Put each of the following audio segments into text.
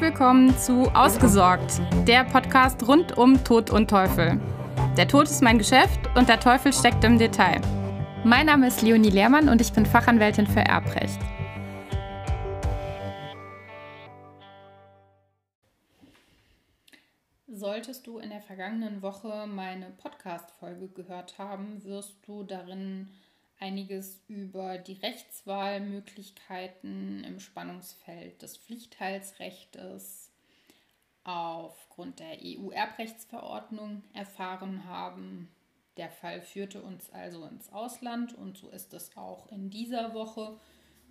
Willkommen zu Ausgesorgt, der Podcast rund um Tod und Teufel. Der Tod ist mein Geschäft und der Teufel steckt im Detail. Mein Name ist Leonie Lehrmann und ich bin Fachanwältin für Erbrecht. Solltest du in der vergangenen Woche meine Podcast-Folge gehört haben, wirst du darin einiges über die Rechtswahlmöglichkeiten im Spannungsfeld des Pflichtteilsrechtes aufgrund der EU-Erbrechtsverordnung erfahren haben. Der Fall führte uns also ins Ausland und so ist es auch in dieser Woche.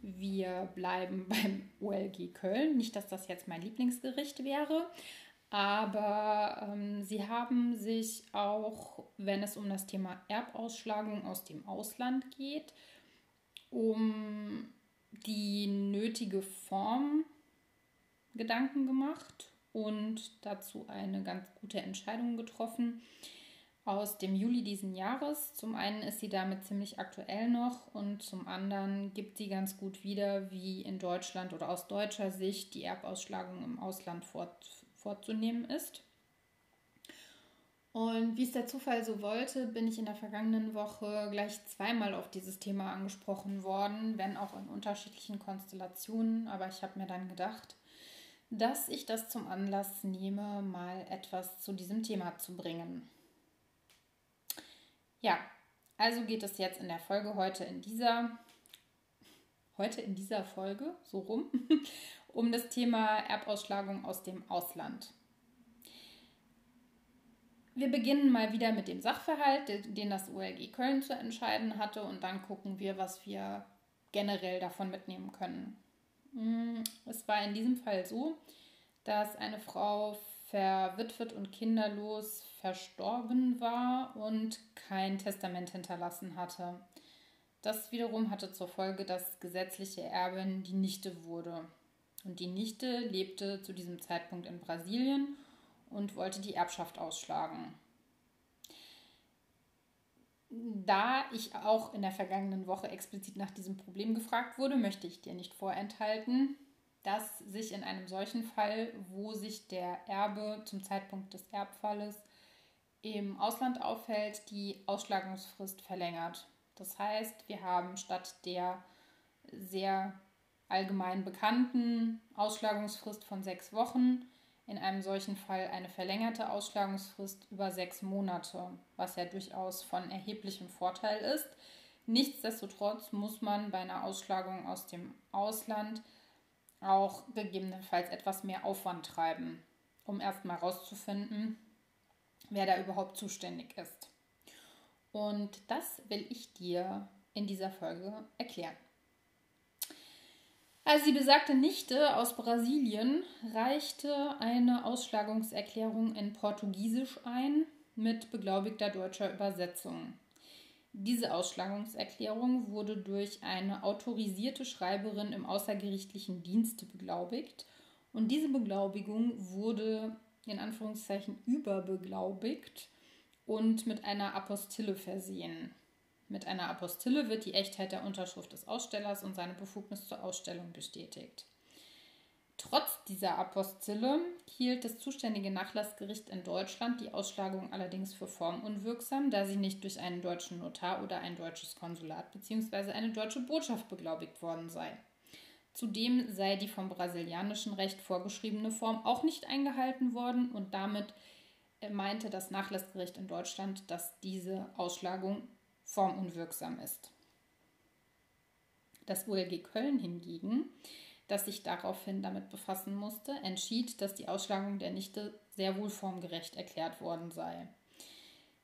Wir bleiben beim OLG Köln. Nicht, dass das jetzt mein Lieblingsgericht wäre, aber ähm, sie haben sich auch, wenn es um das Thema Erbausschlagung aus dem Ausland geht, um die nötige Form Gedanken gemacht und dazu eine ganz gute Entscheidung getroffen aus dem Juli diesen Jahres. Zum einen ist sie damit ziemlich aktuell noch und zum anderen gibt sie ganz gut wieder, wie in Deutschland oder aus deutscher Sicht die Erbausschlagung im Ausland fort, vorzunehmen ist. Und wie es der Zufall so wollte, bin ich in der vergangenen Woche gleich zweimal auf dieses Thema angesprochen worden, wenn auch in unterschiedlichen Konstellationen. Aber ich habe mir dann gedacht, dass ich das zum Anlass nehme, mal etwas zu diesem Thema zu bringen. Ja, also geht es jetzt in der Folge heute in dieser heute in dieser Folge so rum um das Thema Erbausschlagung aus dem Ausland. Wir beginnen mal wieder mit dem Sachverhalt, den das OLG Köln zu entscheiden hatte, und dann gucken wir, was wir generell davon mitnehmen können. Mm, es war in diesem Fall so, dass eine Frau verwitwet und kinderlos verstorben war und kein Testament hinterlassen hatte. Das wiederum hatte zur Folge, dass gesetzliche Erbin die Nichte wurde. Und die Nichte lebte zu diesem Zeitpunkt in Brasilien und wollte die Erbschaft ausschlagen. Da ich auch in der vergangenen Woche explizit nach diesem Problem gefragt wurde, möchte ich dir nicht vorenthalten, dass sich in einem solchen Fall, wo sich der Erbe zum Zeitpunkt des Erbfalles im Ausland aufhält, die Ausschlagungsfrist verlängert. Das heißt, wir haben statt der sehr allgemein bekannten Ausschlagungsfrist von sechs Wochen in einem solchen Fall eine verlängerte Ausschlagungsfrist über sechs Monate, was ja durchaus von erheblichem Vorteil ist. Nichtsdestotrotz muss man bei einer Ausschlagung aus dem Ausland auch gegebenenfalls etwas mehr Aufwand treiben, um erstmal herauszufinden, wer da überhaupt zuständig ist. Und das will ich dir in dieser Folge erklären. Also die besagte Nichte aus Brasilien reichte eine Ausschlagungserklärung in Portugiesisch ein mit beglaubigter deutscher Übersetzung. Diese Ausschlagungserklärung wurde durch eine autorisierte Schreiberin im außergerichtlichen Dienste beglaubigt und diese Beglaubigung wurde in Anführungszeichen überbeglaubigt und mit einer Apostille versehen. Mit einer Apostille wird die Echtheit der Unterschrift des Ausstellers und seine Befugnis zur Ausstellung bestätigt. Trotz dieser Apostille hielt das zuständige Nachlassgericht in Deutschland die Ausschlagung allerdings für formunwirksam, da sie nicht durch einen deutschen Notar oder ein deutsches Konsulat bzw. eine deutsche Botschaft beglaubigt worden sei. Zudem sei die vom brasilianischen Recht vorgeschriebene Form auch nicht eingehalten worden und damit meinte das Nachlassgericht in Deutschland, dass diese Ausschlagung formunwirksam ist. Das OLG Köln hingegen, das sich daraufhin damit befassen musste, entschied, dass die Ausschlagung der Nichte sehr wohl formgerecht erklärt worden sei.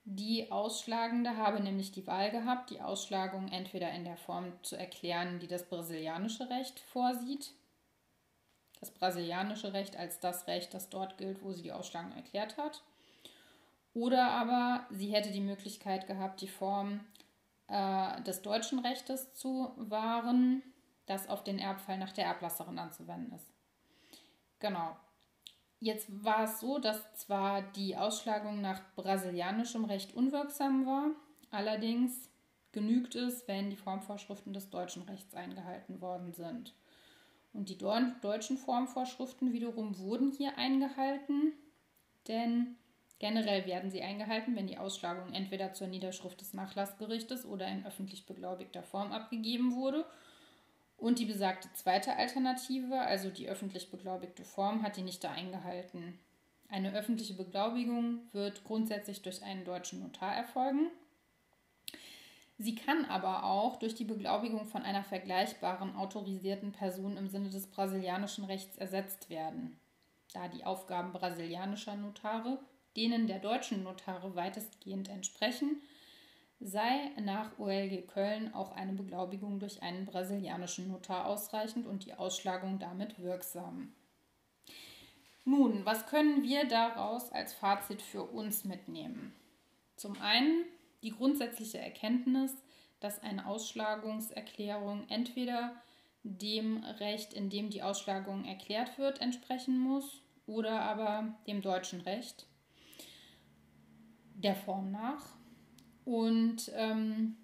Die Ausschlagende habe nämlich die Wahl gehabt, die Ausschlagung entweder in der Form zu erklären, die das brasilianische Recht vorsieht, das brasilianische Recht als das Recht, das dort gilt, wo sie die Ausschlagung erklärt hat, oder aber sie hätte die Möglichkeit gehabt, die Form äh, des deutschen Rechtes zu wahren, das auf den Erbfall nach der Erblasserin anzuwenden ist. Genau. Jetzt war es so, dass zwar die Ausschlagung nach brasilianischem Recht unwirksam war, allerdings genügt es, wenn die Formvorschriften des deutschen Rechts eingehalten worden sind. Und die deutschen Formvorschriften wiederum wurden hier eingehalten, denn generell werden sie eingehalten, wenn die Ausschlagung entweder zur Niederschrift des Nachlassgerichtes oder in öffentlich beglaubigter Form abgegeben wurde. Und die besagte zweite Alternative, also die öffentlich beglaubigte Form, hat die nicht eingehalten. Eine öffentliche Beglaubigung wird grundsätzlich durch einen deutschen Notar erfolgen. Sie kann aber auch durch die Beglaubigung von einer vergleichbaren autorisierten Person im Sinne des brasilianischen Rechts ersetzt werden, da die Aufgaben brasilianischer Notare denen der deutschen Notare weitestgehend entsprechen, sei nach OLG Köln auch eine Beglaubigung durch einen brasilianischen Notar ausreichend und die Ausschlagung damit wirksam. Nun, was können wir daraus als Fazit für uns mitnehmen? Zum einen die grundsätzliche Erkenntnis, dass eine Ausschlagungserklärung entweder dem Recht, in dem die Ausschlagung erklärt wird, entsprechen muss oder aber dem deutschen Recht der Form nach. Und ähm,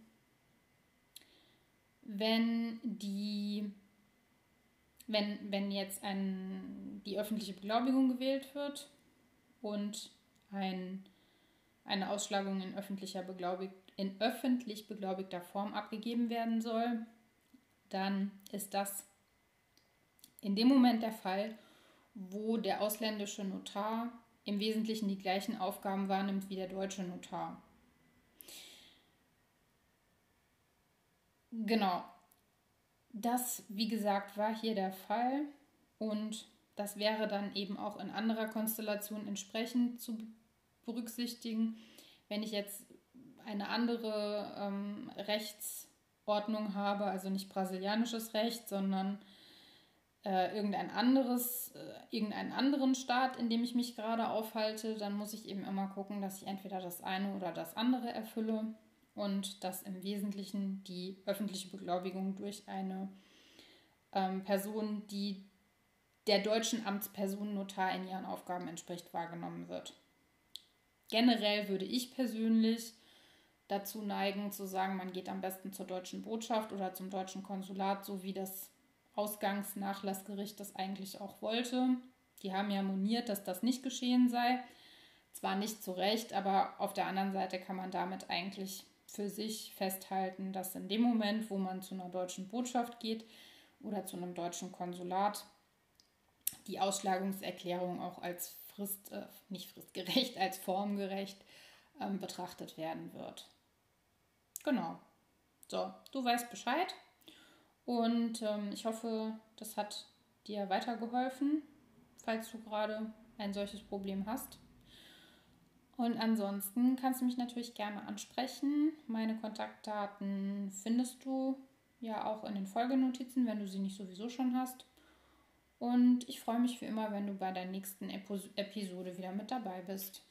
wenn die wenn, wenn jetzt ein, die öffentliche Beglaubigung gewählt wird und ein eine Ausschlagung in, öffentlicher beglaubigt, in öffentlich beglaubigter Form abgegeben werden soll, dann ist das in dem Moment der Fall, wo der ausländische Notar im Wesentlichen die gleichen Aufgaben wahrnimmt wie der deutsche Notar. Genau. Das, wie gesagt, war hier der Fall und das wäre dann eben auch in anderer Konstellation entsprechend zu berücksichtigen. Wenn ich jetzt eine andere ähm, Rechtsordnung habe, also nicht brasilianisches Recht, sondern äh, irgendein anderes, äh, irgendeinen anderen Staat, in dem ich mich gerade aufhalte, dann muss ich eben immer gucken, dass ich entweder das eine oder das andere erfülle und dass im Wesentlichen die öffentliche Beglaubigung durch eine ähm, Person, die der deutschen Amtsperson Notar in ihren Aufgaben entspricht, wahrgenommen wird. Generell würde ich persönlich dazu neigen zu sagen, man geht am besten zur deutschen Botschaft oder zum deutschen Konsulat, so wie das Ausgangsnachlassgericht das eigentlich auch wollte. Die haben ja moniert, dass das nicht geschehen sei. Zwar nicht zu Recht, aber auf der anderen Seite kann man damit eigentlich für sich festhalten, dass in dem Moment, wo man zu einer deutschen Botschaft geht oder zu einem deutschen Konsulat, die Ausschlagungserklärung auch als frist, äh, nicht fristgerecht, als formgerecht ähm, betrachtet werden wird. Genau. So, du weißt Bescheid und ähm, ich hoffe, das hat dir weitergeholfen, falls du gerade ein solches Problem hast. Und ansonsten kannst du mich natürlich gerne ansprechen. Meine Kontaktdaten findest du ja auch in den Folgenotizen, wenn du sie nicht sowieso schon hast. Und ich freue mich wie immer, wenn du bei der nächsten Episode wieder mit dabei bist.